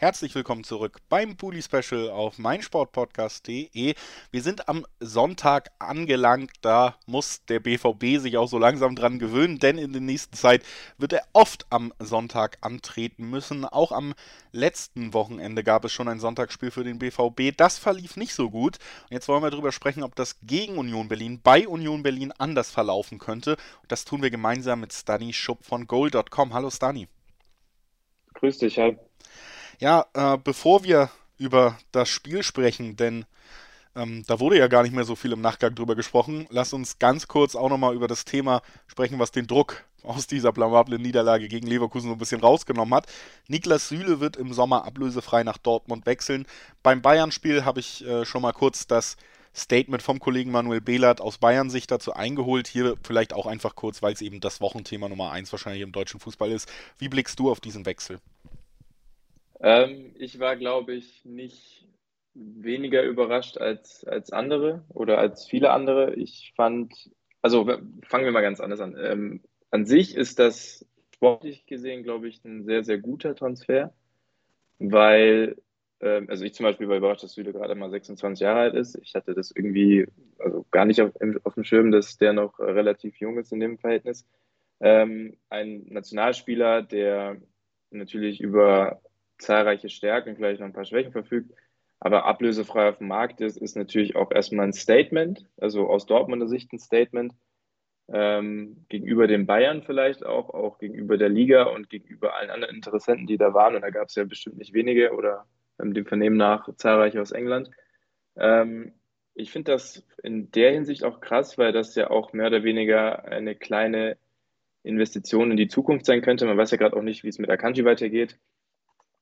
Herzlich willkommen zurück beim Bully Special auf meinsportpodcast.de. Wir sind am Sonntag angelangt, da muss der BVB sich auch so langsam dran gewöhnen, denn in der nächsten Zeit wird er oft am Sonntag antreten müssen. Auch am letzten Wochenende gab es schon ein Sonntagsspiel für den BVB. Das verlief nicht so gut. Und jetzt wollen wir darüber sprechen, ob das gegen Union Berlin bei Union Berlin anders verlaufen könnte. Und das tun wir gemeinsam mit Stani Schupp von goal.com. Hallo Stani. Grüß dich, hi. Ja, äh, bevor wir über das Spiel sprechen, denn ähm, da wurde ja gar nicht mehr so viel im Nachgang drüber gesprochen, lass uns ganz kurz auch nochmal über das Thema sprechen, was den Druck aus dieser blamablen Niederlage gegen Leverkusen so ein bisschen rausgenommen hat. Niklas Süle wird im Sommer ablösefrei nach Dortmund wechseln. Beim Bayern-Spiel habe ich äh, schon mal kurz das Statement vom Kollegen Manuel Behlert aus Bayern sich dazu eingeholt. Hier vielleicht auch einfach kurz, weil es eben das Wochenthema Nummer 1 wahrscheinlich im deutschen Fußball ist. Wie blickst du auf diesen Wechsel? Ähm, ich war, glaube ich, nicht weniger überrascht als, als andere oder als viele andere. Ich fand, also fangen wir mal ganz anders an. Ähm, an sich ist das sportlich gesehen, glaube ich, ein sehr, sehr guter Transfer, weil, ähm, also ich zum Beispiel war überrascht, dass Süle gerade mal 26 Jahre alt ist. Ich hatte das irgendwie also gar nicht auf, auf dem Schirm, dass der noch relativ jung ist in dem Verhältnis. Ähm, ein Nationalspieler, der natürlich über zahlreiche Stärken, vielleicht noch ein paar Schwächen verfügt, aber ablösefrei auf dem Markt ist, ist natürlich auch erstmal ein Statement, also aus Dortmunder Sicht ein Statement, ähm, gegenüber den Bayern vielleicht auch, auch gegenüber der Liga und gegenüber allen anderen Interessenten, die da waren. Und da gab es ja bestimmt nicht wenige oder ähm, dem Vernehmen nach zahlreiche aus England. Ähm, ich finde das in der Hinsicht auch krass, weil das ja auch mehr oder weniger eine kleine Investition in die Zukunft sein könnte. Man weiß ja gerade auch nicht, wie es mit Akanji weitergeht.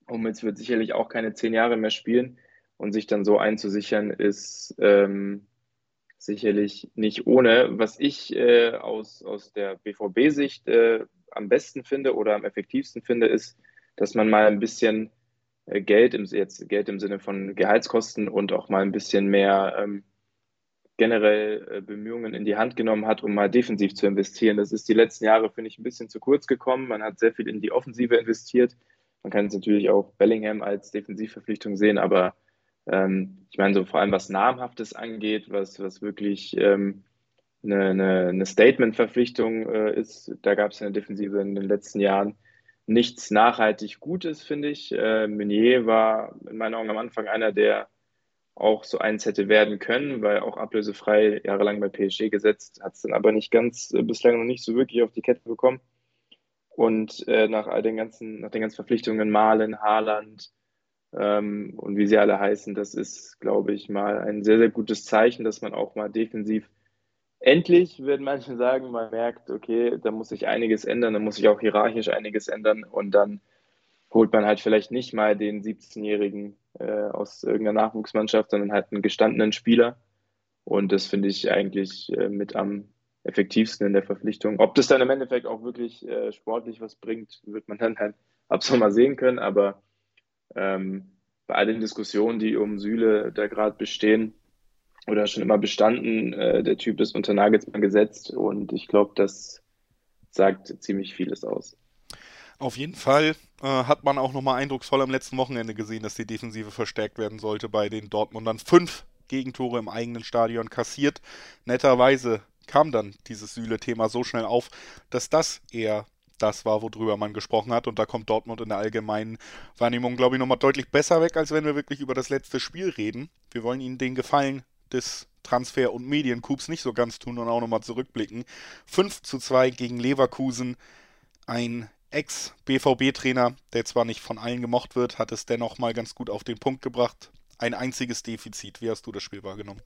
Hummels wird sicherlich auch keine zehn Jahre mehr spielen und sich dann so einzusichern, ist ähm, sicherlich nicht ohne. Was ich äh, aus, aus der BVB-Sicht äh, am besten finde oder am effektivsten finde, ist, dass man mal ein bisschen äh, Geld im, jetzt Geld im Sinne von Gehaltskosten und auch mal ein bisschen mehr ähm, generell äh, Bemühungen in die Hand genommen hat, um mal defensiv zu investieren. Das ist die letzten Jahre, finde ich, ein bisschen zu kurz gekommen. Man hat sehr viel in die Offensive investiert. Man kann es natürlich auch Bellingham als Defensivverpflichtung sehen, aber ähm, ich meine, so vor allem was Namhaftes angeht, was, was wirklich ähm, eine, eine, eine Statement-Verpflichtung äh, ist, da gab es in der Defensive in den letzten Jahren nichts nachhaltig Gutes, finde ich. Äh, Meunier war in meinen Augen am Anfang einer, der auch so eins hätte werden können, weil auch ablösefrei jahrelang bei PSG gesetzt, hat es dann aber nicht ganz, äh, bislang noch nicht so wirklich auf die Kette bekommen. Und äh, nach all den ganzen, nach den ganzen Verpflichtungen Malen, Haaland ähm, und wie sie alle heißen, das ist, glaube ich, mal ein sehr, sehr gutes Zeichen, dass man auch mal defensiv endlich, würden manche sagen, man merkt, okay, da muss sich einiges ändern, da muss sich auch hierarchisch einiges ändern und dann holt man halt vielleicht nicht mal den 17-Jährigen äh, aus irgendeiner Nachwuchsmannschaft, sondern halt einen gestandenen Spieler. Und das finde ich eigentlich äh, mit am effektivsten in der Verpflichtung. Ob das dann im Endeffekt auch wirklich äh, sportlich was bringt, wird man dann halt ab so mal sehen können. Aber ähm, bei all den Diskussionen, die um Süle da gerade bestehen oder schon immer bestanden, äh, der Typ ist unter Nagelsmann gesetzt und ich glaube, das sagt ziemlich vieles aus. Auf jeden Fall äh, hat man auch nochmal eindrucksvoll am letzten Wochenende gesehen, dass die Defensive verstärkt werden sollte bei den Dortmundern. Fünf Gegentore im eigenen Stadion kassiert. Netterweise kam dann dieses Süle-Thema so schnell auf, dass das eher das war, worüber man gesprochen hat. Und da kommt Dortmund in der allgemeinen Wahrnehmung, glaube ich, nochmal deutlich besser weg, als wenn wir wirklich über das letzte Spiel reden. Wir wollen Ihnen den Gefallen des Transfer- und Mediencoups nicht so ganz tun und auch nochmal zurückblicken. 5 zu 2 gegen Leverkusen. Ein Ex-BVB-Trainer, der zwar nicht von allen gemocht wird, hat es dennoch mal ganz gut auf den Punkt gebracht. Ein einziges Defizit. Wie hast du das Spiel wahrgenommen?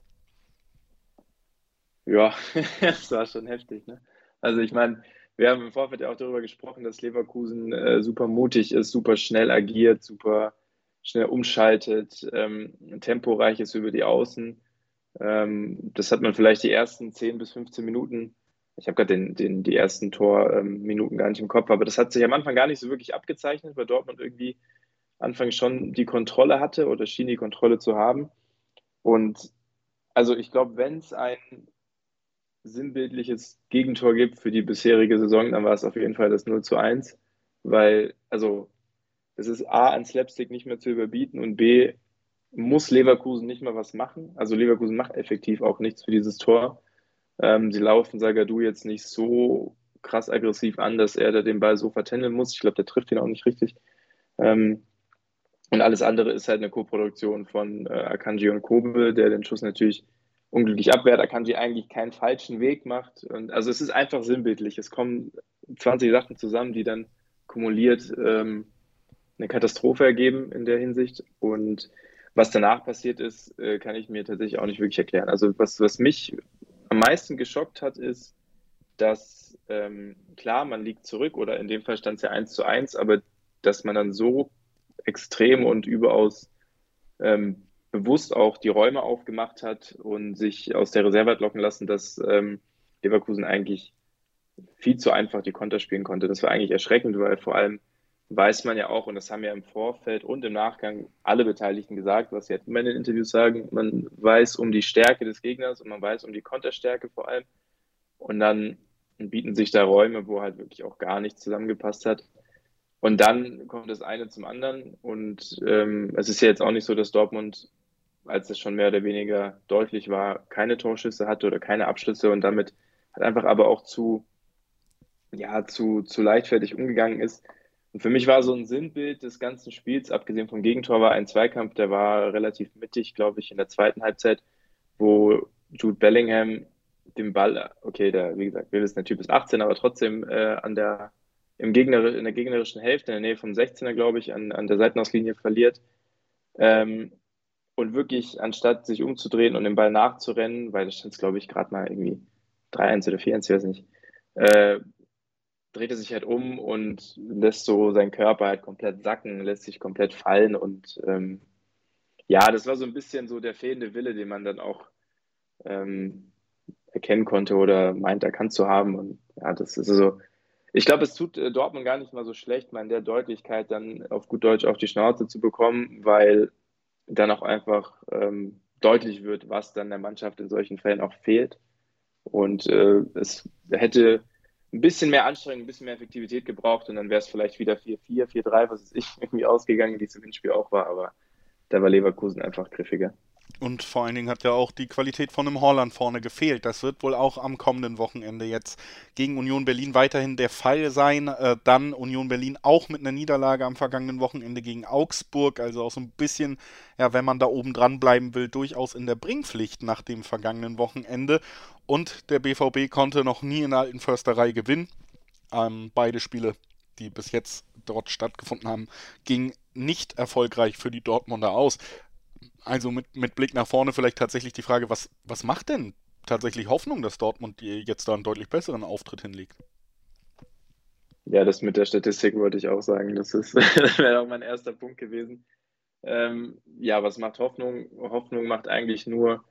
Ja, das war schon heftig. Ne? Also ich meine, wir haben im Vorfeld ja auch darüber gesprochen, dass Leverkusen äh, super mutig ist, super schnell agiert, super schnell umschaltet, ähm, temporeich ist über die Außen. Ähm, das hat man vielleicht die ersten 10 bis 15 Minuten, ich habe gerade den, den, die ersten Torminuten ähm, gar nicht im Kopf, aber das hat sich am Anfang gar nicht so wirklich abgezeichnet, weil Dortmund irgendwie Anfang schon die Kontrolle hatte oder schien die Kontrolle zu haben. Und also ich glaube, wenn es ein sinnbildliches Gegentor gibt für die bisherige Saison, dann war es auf jeden Fall das 0 zu 1, weil, also, es ist A, an Slapstick nicht mehr zu überbieten und B, muss Leverkusen nicht mal was machen. Also Leverkusen macht effektiv auch nichts für dieses Tor. Ähm, sie laufen Sagadu jetzt nicht so krass aggressiv an, dass er da den Ball so vertändeln muss. Ich glaube, der trifft ihn auch nicht richtig. Ähm, und alles andere ist halt eine Co-Produktion von äh, Akanji und Kobe, der den Schuss natürlich unglücklich abwehrt. Akanji eigentlich keinen falschen Weg macht. Und also es ist einfach sinnbildlich. Es kommen 20 Sachen zusammen, die dann kumuliert ähm, eine Katastrophe ergeben in der Hinsicht. Und was danach passiert ist, äh, kann ich mir tatsächlich auch nicht wirklich erklären. Also was, was mich am meisten geschockt hat, ist, dass ähm, klar, man liegt zurück oder in dem Fall stand es ja 1 zu 1, aber dass man dann so extrem und überaus ähm, bewusst auch die Räume aufgemacht hat und sich aus der Reserve hat locken lassen, dass ähm, Leverkusen eigentlich viel zu einfach die Konter spielen konnte. Das war eigentlich erschreckend, weil vor allem weiß man ja auch, und das haben ja im Vorfeld und im Nachgang alle Beteiligten gesagt, was sie halt immer in den Interviews sagen, man weiß um die Stärke des Gegners und man weiß um die Konterstärke vor allem. Und dann bieten sich da Räume, wo halt wirklich auch gar nichts zusammengepasst hat. Und dann kommt das eine zum anderen. Und ähm, es ist ja jetzt auch nicht so, dass Dortmund, als es schon mehr oder weniger deutlich war, keine Torschüsse hatte oder keine Abschlüsse und damit halt einfach aber auch zu, ja, zu, zu leichtfertig umgegangen ist. Und für mich war so ein Sinnbild des ganzen Spiels, abgesehen vom Gegentor, war ein Zweikampf, der war relativ mittig, glaube ich, in der zweiten Halbzeit, wo Jude Bellingham den Ball, okay, der, wie gesagt, wir wissen, der Typ ist 18, aber trotzdem äh, an der im Gegner, in der gegnerischen Hälfte, in der Nähe vom 16er, glaube ich, an, an der Seitenauslinie verliert. Ähm, und wirklich, anstatt sich umzudrehen und den Ball nachzurennen, weil da stand glaube ich, gerade mal irgendwie 3-1 oder 4-1, ich weiß nicht, äh, dreht er sich halt um und lässt so seinen Körper halt komplett sacken, lässt sich komplett fallen und ähm, ja, das war so ein bisschen so der fehlende Wille, den man dann auch ähm, erkennen konnte oder meint erkannt zu haben und ja, das ist so, ich glaube, es tut äh, Dortmund gar nicht mal so schlecht, mal in der Deutlichkeit dann auf gut Deutsch auf die Schnauze zu bekommen, weil dann auch einfach ähm, deutlich wird, was dann der Mannschaft in solchen Fällen auch fehlt. Und äh, es hätte ein bisschen mehr Anstrengung, ein bisschen mehr Effektivität gebraucht und dann wäre es vielleicht wieder 4-4, 4-3, was ist ich, irgendwie ausgegangen, wie es im Hinspiel auch war, aber da war Leverkusen einfach griffiger. Und vor allen Dingen hat ja auch die Qualität von einem Holland vorne gefehlt. Das wird wohl auch am kommenden Wochenende jetzt gegen Union Berlin weiterhin der Fall sein. Äh, dann Union Berlin auch mit einer Niederlage am vergangenen Wochenende gegen Augsburg. Also auch so ein bisschen, ja, wenn man da oben dran bleiben will, durchaus in der Bringpflicht nach dem vergangenen Wochenende. Und der BVB konnte noch nie in der alten Försterei gewinnen. Ähm, beide Spiele, die bis jetzt dort stattgefunden haben, gingen nicht erfolgreich für die Dortmunder aus. Also mit, mit Blick nach vorne vielleicht tatsächlich die Frage, was, was macht denn tatsächlich Hoffnung, dass Dortmund jetzt da einen deutlich besseren Auftritt hinlegt? Ja, das mit der Statistik wollte ich auch sagen. Das, das wäre auch mein erster Punkt gewesen. Ähm, ja, was macht Hoffnung? Hoffnung macht eigentlich nur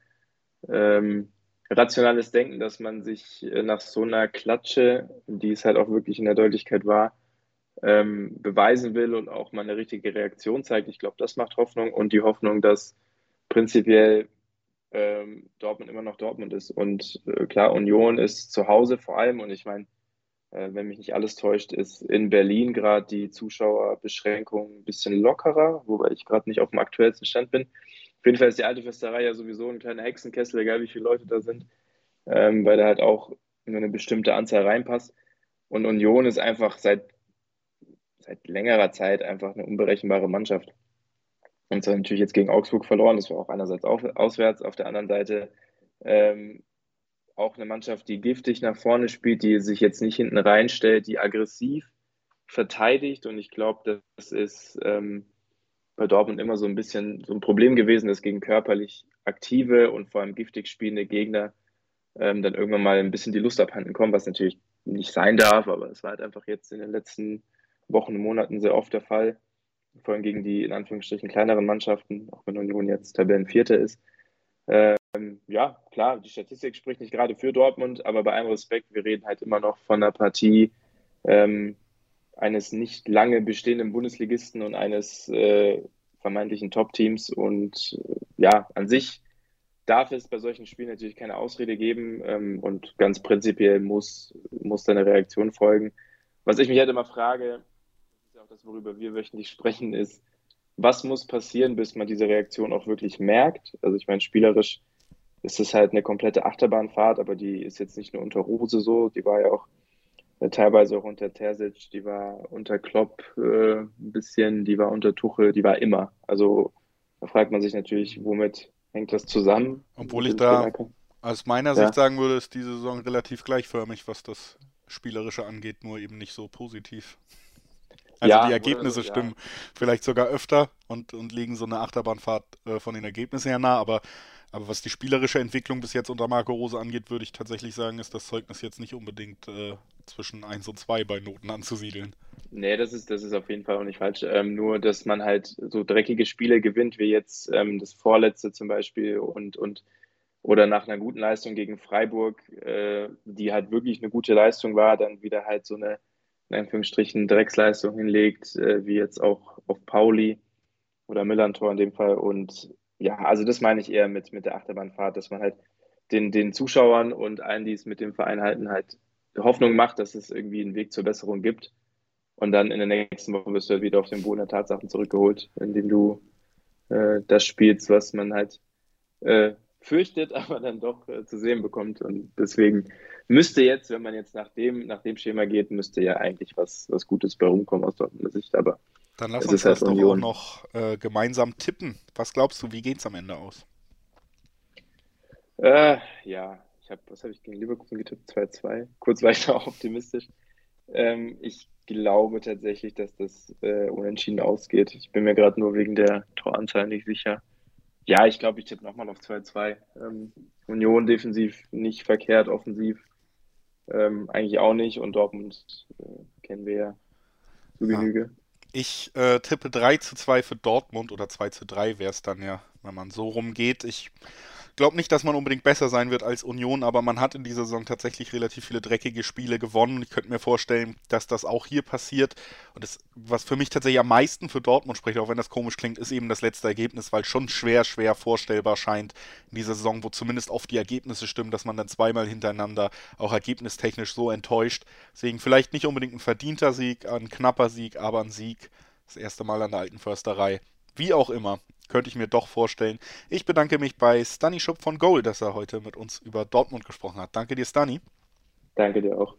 ähm, rationales Denken, dass man sich äh, nach so einer Klatsche, die es halt auch wirklich in der Deutlichkeit war, ähm, beweisen will und auch mal eine richtige Reaktion zeigt. Ich glaube, das macht Hoffnung und die Hoffnung, dass prinzipiell ähm, Dortmund immer noch Dortmund ist. Und äh, klar, Union ist zu Hause vor allem und ich meine, äh, wenn mich nicht alles täuscht, ist in Berlin gerade die Zuschauerbeschränkung ein bisschen lockerer, wobei ich gerade nicht auf dem aktuellsten Stand bin. Auf jeden Fall ist die alte Fürsterei ja sowieso ein kleiner Hexenkessel, egal wie viele Leute da sind, ähm, weil da halt auch nur eine bestimmte Anzahl reinpasst. Und Union ist einfach seit seit längerer Zeit einfach eine unberechenbare Mannschaft. Und zwar natürlich jetzt gegen Augsburg verloren, das war auch einerseits auf, auswärts, auf der anderen Seite ähm, auch eine Mannschaft, die giftig nach vorne spielt, die sich jetzt nicht hinten reinstellt, die aggressiv verteidigt. Und ich glaube, das ist ähm, bei Dortmund immer so ein bisschen so ein Problem gewesen, dass gegen körperlich aktive und vor allem giftig spielende Gegner ähm, dann irgendwann mal ein bisschen die Lust abhanden kommen, was natürlich nicht sein darf, aber es war halt einfach jetzt in den letzten Wochen, Monaten sehr oft der Fall. Vor allem gegen die in Anführungsstrichen kleineren Mannschaften, auch wenn Union jetzt Tabellenvierter ist. Ähm, ja, klar, die Statistik spricht nicht gerade für Dortmund, aber bei allem Respekt, wir reden halt immer noch von einer Partie ähm, eines nicht lange bestehenden Bundesligisten und eines äh, vermeintlichen Top-Teams. Und äh, ja, an sich darf es bei solchen Spielen natürlich keine Ausrede geben ähm, und ganz prinzipiell muss, muss da eine Reaktion folgen. Was ich mich halt immer frage, auch das, worüber wir wöchentlich sprechen, ist, was muss passieren, bis man diese Reaktion auch wirklich merkt? Also ich meine, spielerisch ist es halt eine komplette Achterbahnfahrt, aber die ist jetzt nicht nur unter Rose so, die war ja auch äh, teilweise auch unter Terzic, die war unter Klopp äh, ein bisschen, die war unter Tuchel, die war immer. Also da fragt man sich natürlich, womit hängt das zusammen? Obwohl ich da aus meiner ja. Sicht sagen würde, ist diese Saison relativ gleichförmig, was das Spielerische angeht, nur eben nicht so positiv. Also ja, die Ergebnisse oder, stimmen ja. vielleicht sogar öfter und, und liegen so eine Achterbahnfahrt äh, von den Ergebnissen her nah, aber aber was die spielerische Entwicklung bis jetzt unter Marco Rose angeht, würde ich tatsächlich sagen, ist das Zeugnis jetzt nicht unbedingt äh, zwischen 1 und 2 bei Noten anzusiedeln. Nee, das ist, das ist auf jeden Fall auch nicht falsch. Ähm, nur, dass man halt so dreckige Spiele gewinnt, wie jetzt ähm, das vorletzte zum Beispiel und, und oder nach einer guten Leistung gegen Freiburg, äh, die halt wirklich eine gute Leistung war, dann wieder halt so eine, in Anführungsstrichen, Drecksleistung hinlegt, äh, wie jetzt auch auf Pauli oder Millantor in dem Fall und ja, also das meine ich eher mit, mit der Achterbahnfahrt, dass man halt den, den Zuschauern und allen, die es mit dem Verein halten, halt Hoffnung macht, dass es irgendwie einen Weg zur Besserung gibt. Und dann in der nächsten Woche wirst du halt wieder auf den Boden der Tatsachen zurückgeholt, indem du äh, das spielst, was man halt äh, fürchtet, aber dann doch äh, zu sehen bekommt. Und deswegen müsste jetzt, wenn man jetzt nach dem, nach dem Schema geht, müsste ja eigentlich was, was Gutes bei rumkommen aus Dortmunder Sicht. Aber dann lass uns das halt doch auch noch äh, gemeinsam tippen. Was glaubst du, wie geht es am Ende aus? Äh, ja, ich habe, was habe ich gegen Leverkusen getippt? 2-2. Kurz war ich auch optimistisch. Ähm, ich glaube tatsächlich, dass das äh, unentschieden ausgeht. Ich bin mir gerade nur wegen der Toranzahl nicht sicher. Ja, ich glaube, ich tippe nochmal auf 2-2. Ähm, Union defensiv nicht verkehrt, offensiv ähm, eigentlich auch nicht und Dortmund äh, kennen wir ja zu Genüge. Ich äh, tippe 3 zu 2 für Dortmund oder 2 zu 3 wäre es dann ja, wenn man so rumgeht. Ich glaube nicht, dass man unbedingt besser sein wird als Union, aber man hat in dieser Saison tatsächlich relativ viele dreckige Spiele gewonnen. Ich könnte mir vorstellen, dass das auch hier passiert. Und das, was für mich tatsächlich am meisten für Dortmund spricht, auch wenn das komisch klingt, ist eben das letzte Ergebnis, weil schon schwer, schwer vorstellbar scheint in dieser Saison, wo zumindest oft die Ergebnisse stimmen, dass man dann zweimal hintereinander auch ergebnistechnisch so enttäuscht. Deswegen vielleicht nicht unbedingt ein verdienter Sieg, ein knapper Sieg, aber ein Sieg. Das erste Mal an der alten Försterei. Wie auch immer könnte ich mir doch vorstellen. Ich bedanke mich bei Stanny Schupp von Goal, dass er heute mit uns über Dortmund gesprochen hat. Danke dir, Stanny. Danke dir auch.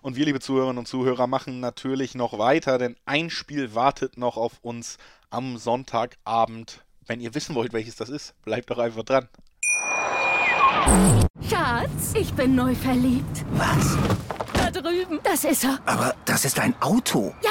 Und wir, liebe Zuhörerinnen und Zuhörer, machen natürlich noch weiter, denn ein Spiel wartet noch auf uns am Sonntagabend. Wenn ihr wissen wollt, welches das ist, bleibt doch einfach dran. Schatz, ich bin neu verliebt. Was? Da drüben. Das ist er. Aber das ist ein Auto. Ja,